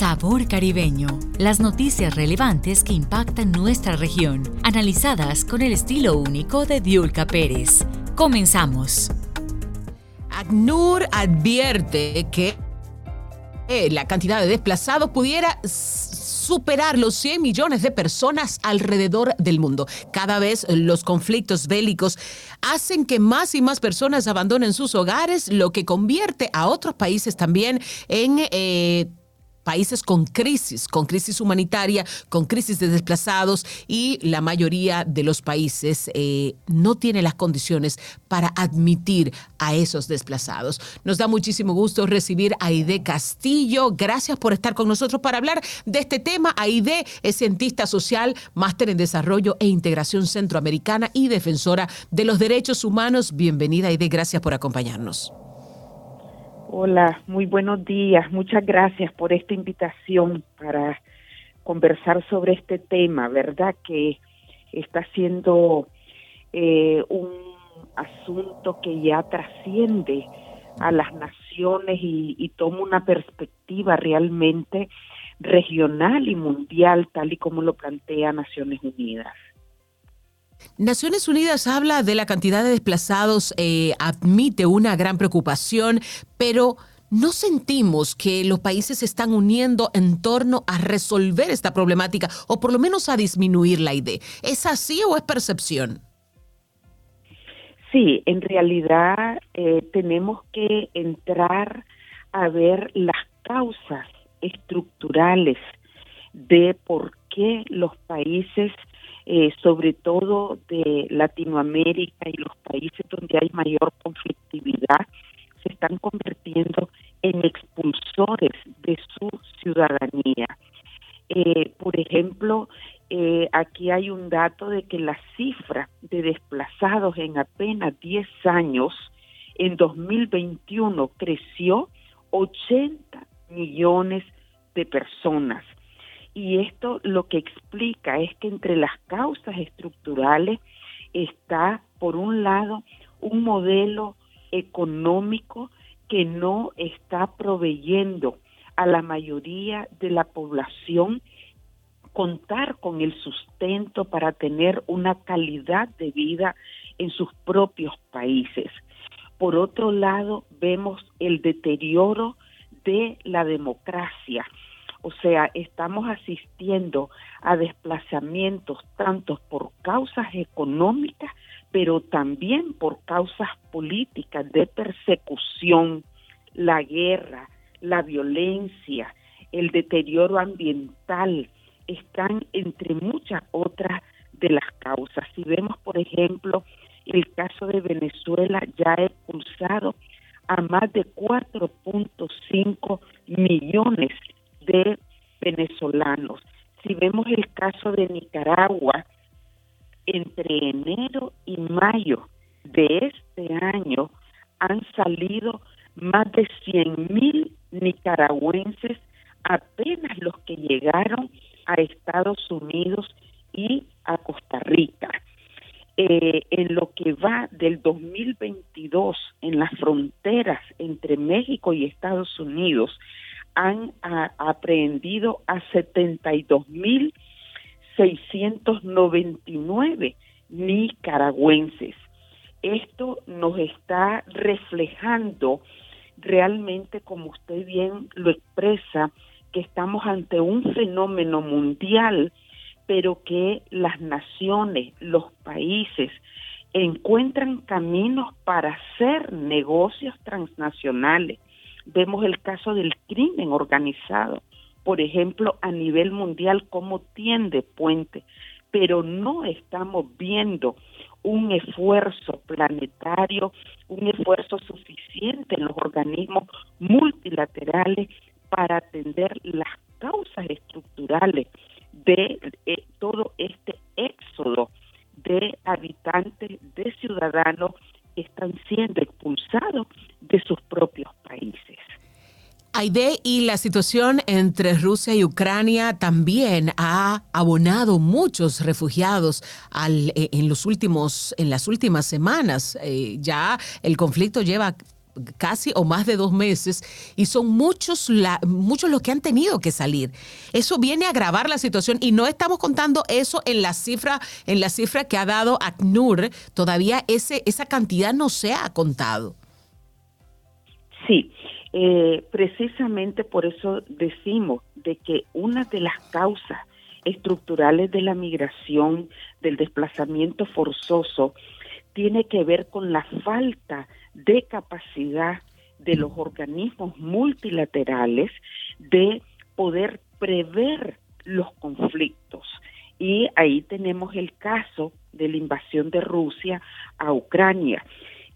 Sabor Caribeño. Las noticias relevantes que impactan nuestra región, analizadas con el estilo único de Diulca Pérez. Comenzamos. ACNUR advierte que la cantidad de desplazados pudiera superar los 100 millones de personas alrededor del mundo. Cada vez los conflictos bélicos hacen que más y más personas abandonen sus hogares, lo que convierte a otros países también en... Eh, países con crisis, con crisis humanitaria, con crisis de desplazados y la mayoría de los países eh, no tiene las condiciones para admitir a esos desplazados. Nos da muchísimo gusto recibir a Aide Castillo. Gracias por estar con nosotros para hablar de este tema. Aide es cientista social, máster en desarrollo e integración centroamericana y defensora de los derechos humanos. Bienvenida Aide, gracias por acompañarnos. Hola, muy buenos días. Muchas gracias por esta invitación para conversar sobre este tema, ¿verdad? Que está siendo eh, un asunto que ya trasciende a las naciones y, y toma una perspectiva realmente regional y mundial, tal y como lo plantea Naciones Unidas. Naciones Unidas habla de la cantidad de desplazados, eh, admite una gran preocupación, pero ¿no sentimos que los países se están uniendo en torno a resolver esta problemática o por lo menos a disminuir la idea? ¿Es así o es percepción? Sí, en realidad eh, tenemos que entrar a ver las causas estructurales de por qué los países eh, sobre todo de Latinoamérica y los países donde hay mayor conflictividad, se están convirtiendo en expulsores de su ciudadanía. Eh, por ejemplo, eh, aquí hay un dato de que la cifra de desplazados en apenas 10 años, en 2021, creció 80 millones de personas. Y esto lo que explica es que entre las causas estructurales está, por un lado, un modelo económico que no está proveyendo a la mayoría de la población contar con el sustento para tener una calidad de vida en sus propios países. Por otro lado, vemos el deterioro de la democracia o sea, estamos asistiendo a desplazamientos tanto por causas económicas, pero también por causas políticas de persecución, la guerra, la violencia, el deterioro ambiental, están entre muchas otras de las causas. Si vemos, por ejemplo, el caso de Venezuela ya ha expulsado a más de 4.5 millones de venezolanos. Si vemos el caso de Nicaragua, entre enero y mayo de este año han salido más de 100 mil nicaragüenses, apenas los que llegaron a Estados Unidos y a Costa Rica. Eh, en lo que va del 2022 en las fronteras entre México y Estados Unidos, han aprehendido a 72.699 nicaragüenses. Esto nos está reflejando realmente, como usted bien lo expresa, que estamos ante un fenómeno mundial, pero que las naciones, los países, encuentran caminos para hacer negocios transnacionales Vemos el caso del crimen organizado, por ejemplo, a nivel mundial, cómo tiende puente, pero no estamos viendo un esfuerzo planetario, un esfuerzo suficiente en los organismos multilaterales para atender las causas estructurales de eh, Y la situación entre Rusia y Ucrania también ha abonado muchos refugiados al, eh, en, los últimos, en las últimas semanas. Eh, ya el conflicto lleva casi o más de dos meses y son muchos, muchos los que han tenido que salir. Eso viene a agravar la situación y no estamos contando eso en la cifra, en la cifra que ha dado ACNUR. Todavía ese, esa cantidad no se ha contado. Sí, eh, precisamente por eso decimos de que una de las causas estructurales de la migración, del desplazamiento forzoso, tiene que ver con la falta de capacidad de los organismos multilaterales de poder prever los conflictos. Y ahí tenemos el caso de la invasión de Rusia a Ucrania.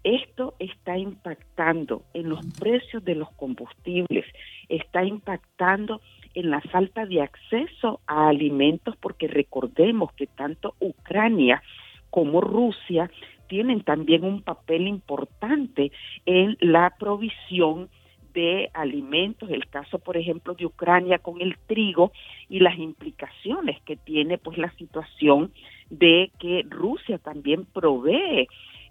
Esto está impactando en los precios de los combustibles, está impactando en la falta de acceso a alimentos, porque recordemos que tanto Ucrania como Rusia tienen también un papel importante en la provisión de alimentos, el caso por ejemplo de Ucrania con el trigo y las implicaciones que tiene pues la situación de que Rusia también provee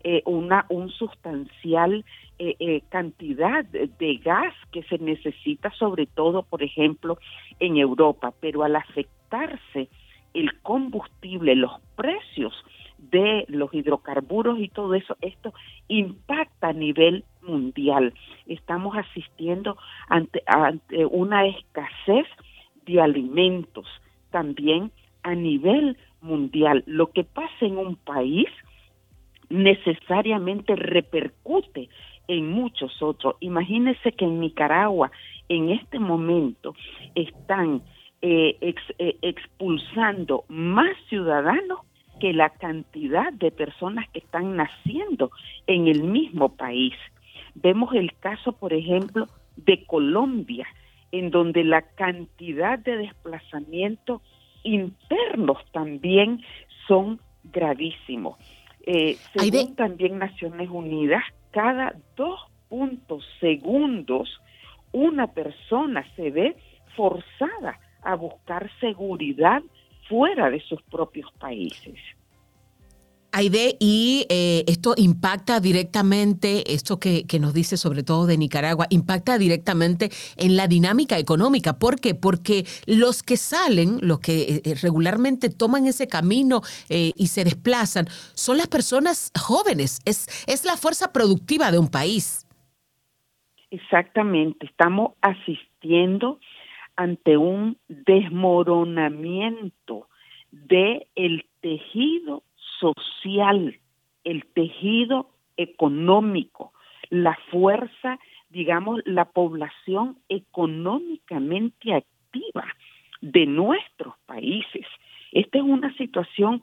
eh, una un sustancial eh, eh, cantidad de gas que se necesita sobre todo por ejemplo en Europa, pero al afectarse el combustible, los precios de los hidrocarburos y todo eso, esto impacta a nivel mundial. Estamos asistiendo ante, ante una escasez de alimentos también a nivel mundial. Lo que pasa en un país necesariamente repercute en muchos otros. Imagínense que en Nicaragua en este momento están eh, eh, expulsando más ciudadanos que la cantidad de personas que están naciendo en el mismo país. Vemos el caso, por ejemplo, de Colombia, en donde la cantidad de desplazamientos internos también son gravísimos. Eh, según también Naciones Unidas, cada dos puntos segundos una persona se ve forzada a buscar seguridad fuera de sus propios países. Aide, y eh, esto impacta directamente, esto que, nos dice sobre todo de Nicaragua, impacta directamente en la dinámica económica. ¿Por qué? Porque los que salen, los que eh, regularmente toman ese camino eh, y se desplazan, son las personas jóvenes, es, es la fuerza productiva de un país. Exactamente, estamos asistiendo ante un desmoronamiento de el tejido social, el tejido económico, la fuerza, digamos, la población económicamente activa de nuestros países. Esta es una situación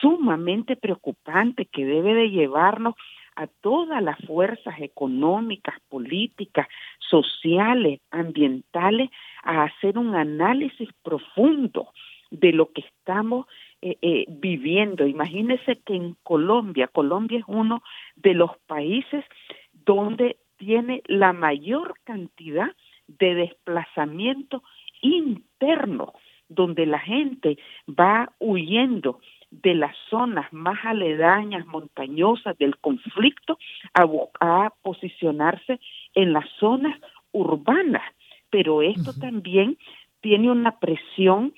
sumamente preocupante que debe de llevarnos a todas las fuerzas económicas, políticas, sociales, ambientales, a hacer un análisis profundo de lo que estamos eh, eh, viviendo. Imagínese que en Colombia, Colombia es uno de los países donde tiene la mayor cantidad de desplazamiento interno, donde la gente va huyendo de las zonas más aledañas, montañosas del conflicto, a, a posicionarse en las zonas urbanas. Pero esto también tiene una presión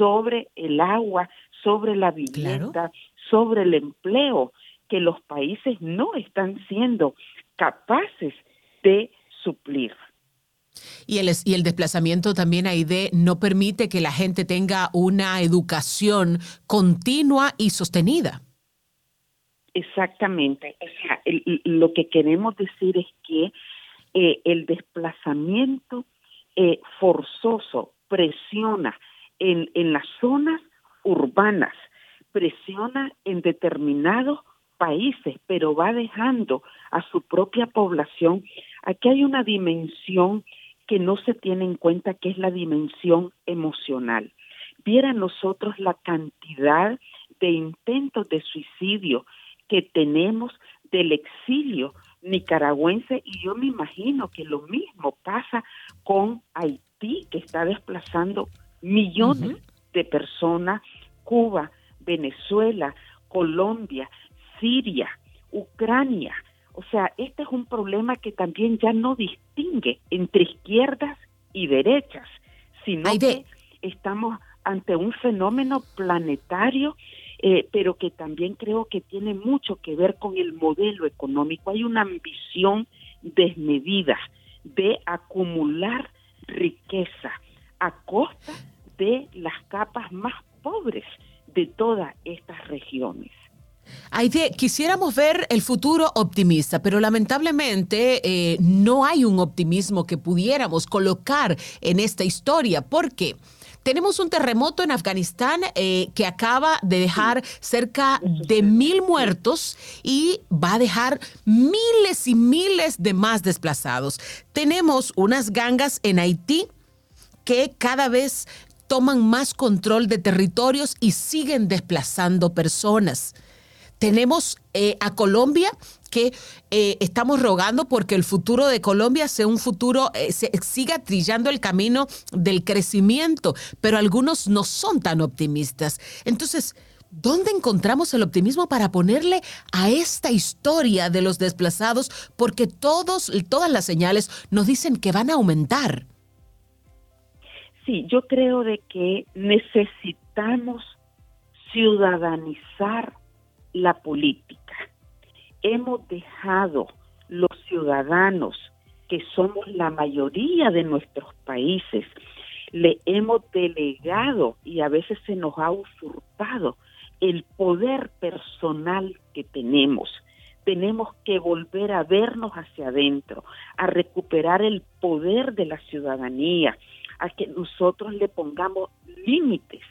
sobre el agua, sobre la vivienda, sobre el empleo, que los países no están siendo capaces de suplir. Y el, y el desplazamiento también ahí de no permite que la gente tenga una educación continua y sostenida. Exactamente. O sea, lo que queremos decir es que eh, el desplazamiento eh, forzoso presiona en, en las zonas urbanas, presiona en determinados países, pero va dejando a su propia población. Aquí hay una dimensión que no se tiene en cuenta, que es la dimensión emocional. Viera nosotros la cantidad de intentos de suicidio que tenemos del exilio nicaragüense y yo me imagino que lo mismo pasa con Haití, que está desplazando millones de personas, Cuba, Venezuela, Colombia, Siria, Ucrania. O sea, este es un problema que también ya no distingue entre izquierdas y derechas, sino que estamos ante un fenómeno planetario, eh, pero que también creo que tiene mucho que ver con el modelo económico. Hay una ambición desmedida de acumular riqueza a costa de las capas más pobres de todas estas regiones. Aide, quisiéramos ver el futuro optimista, pero lamentablemente eh, no hay un optimismo que pudiéramos colocar en esta historia. ¿Por qué? Tenemos un terremoto en Afganistán eh, que acaba de dejar cerca de mil muertos y va a dejar miles y miles de más desplazados. Tenemos unas gangas en Haití que cada vez toman más control de territorios y siguen desplazando personas. Tenemos eh, a Colombia que eh, estamos rogando porque el futuro de Colombia sea un futuro, eh, siga trillando el camino del crecimiento, pero algunos no son tan optimistas. Entonces, ¿dónde encontramos el optimismo para ponerle a esta historia de los desplazados? Porque todos, todas las señales nos dicen que van a aumentar. Sí, yo creo de que necesitamos ciudadanizar la política. Hemos dejado los ciudadanos, que somos la mayoría de nuestros países, le hemos delegado y a veces se nos ha usurpado el poder personal que tenemos. Tenemos que volver a vernos hacia adentro, a recuperar el poder de la ciudadanía, a que nosotros le pongamos límites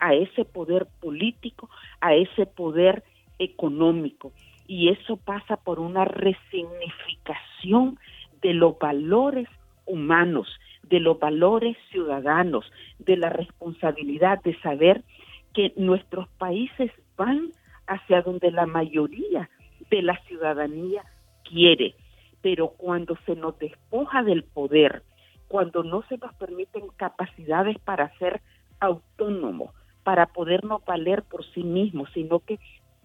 a ese poder político, a ese poder económico. Y eso pasa por una resignificación de los valores humanos, de los valores ciudadanos, de la responsabilidad de saber que nuestros países van hacia donde la mayoría de la ciudadanía quiere. Pero cuando se nos despoja del poder, cuando no se nos permiten capacidades para ser autónomos, para podernos valer por sí mismos, sino que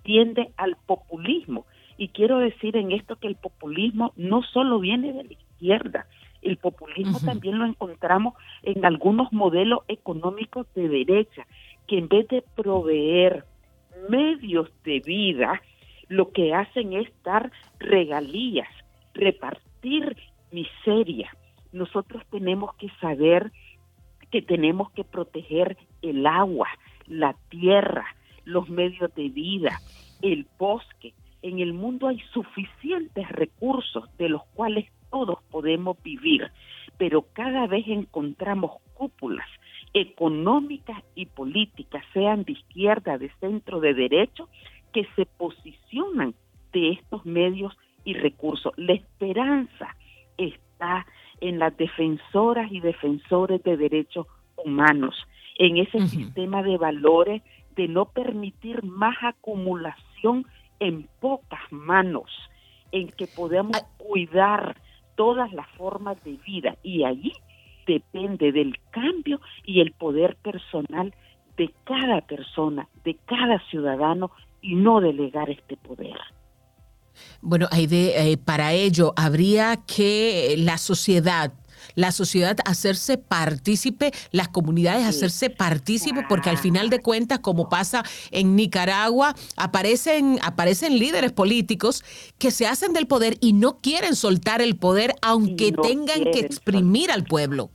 tiende al populismo. Y quiero decir en esto que el populismo no solo viene de la izquierda, el populismo también lo encontramos en algunos modelos económicos de derecha, que en vez de proveer medios de vida, lo que hacen es dar regalías, repartir miseria, nosotros tenemos que saber que tenemos que proteger el agua, la tierra, los medios de vida, el bosque. En el mundo hay suficientes recursos de los cuales todos podemos vivir, pero cada vez encontramos cúpulas económicas y políticas, sean de izquierda, de centro, de derecho, que se posicionan de estos medios y recursos. La esperanza está en las defensoras y defensores de derechos humanos, en ese sistema de valores de no permitir más acumulación en pocas manos, en que podamos cuidar todas las formas de vida. Y allí depende del cambio y el poder personal de cada persona, de cada ciudadano y no delegar este poder. Bueno, Aide, eh, para ello habría que la sociedad la sociedad hacerse partícipe, las comunidades hacerse partícipe, porque al final de cuentas, como pasa en Nicaragua, aparecen, aparecen líderes políticos que se hacen del poder y no quieren soltar el poder, aunque tengan que exprimir al pueblo.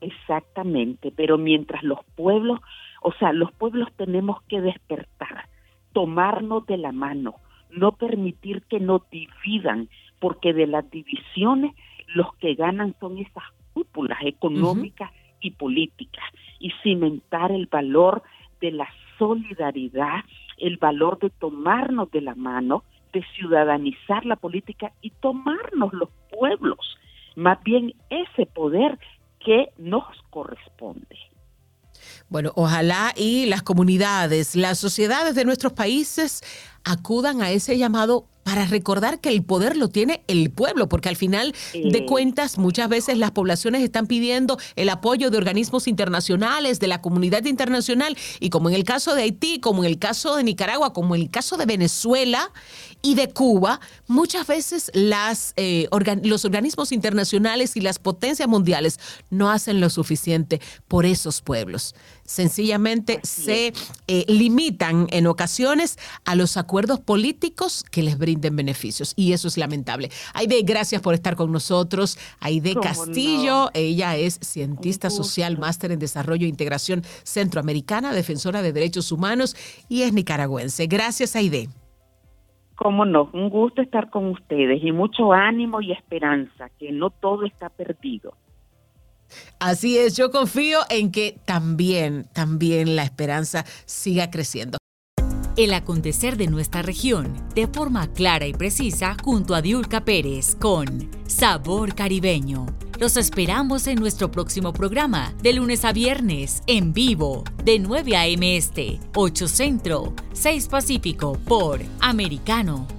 Exactamente, pero mientras los pueblos, o sea, los pueblos tenemos que despertar, tomarnos de la mano, no permitir que nos dividan, porque de las divisiones los que ganan son esas cúpulas económicas y políticas, y cimentar el valor de la solidaridad, el valor de tomarnos de la mano, de ciudadanizar la política y tomarnos los pueblos, más bien ese poder que nos corresponde. Bueno, ojalá y las comunidades, las sociedades de nuestros países acudan a ese llamado para recordar que el poder lo tiene el pueblo, porque al final de cuentas muchas veces las poblaciones están pidiendo el apoyo de organismos internacionales, de la comunidad internacional, y como en el caso de Haití, como en el caso de Nicaragua, como en el caso de Venezuela y de Cuba, muchas veces las, eh, los organismos internacionales y las potencias mundiales no hacen lo suficiente por esos pueblos sencillamente se eh, limitan en ocasiones a los acuerdos políticos que les brinden beneficios y eso es lamentable. Aide, gracias por estar con nosotros. Aide Castillo, ella es cientista social, máster en desarrollo e integración centroamericana, defensora de derechos humanos y es nicaragüense. Gracias, Aide. Cómo no, un gusto estar con ustedes y mucho ánimo y esperanza, que no todo está perdido. Así es, yo confío en que también, también la esperanza siga creciendo. El acontecer de nuestra región de forma clara y precisa junto a Diulca Pérez con Sabor Caribeño. Los esperamos en nuestro próximo programa de lunes a viernes en vivo de 9 a.m. Este, 8 Centro, 6 Pacífico por Americano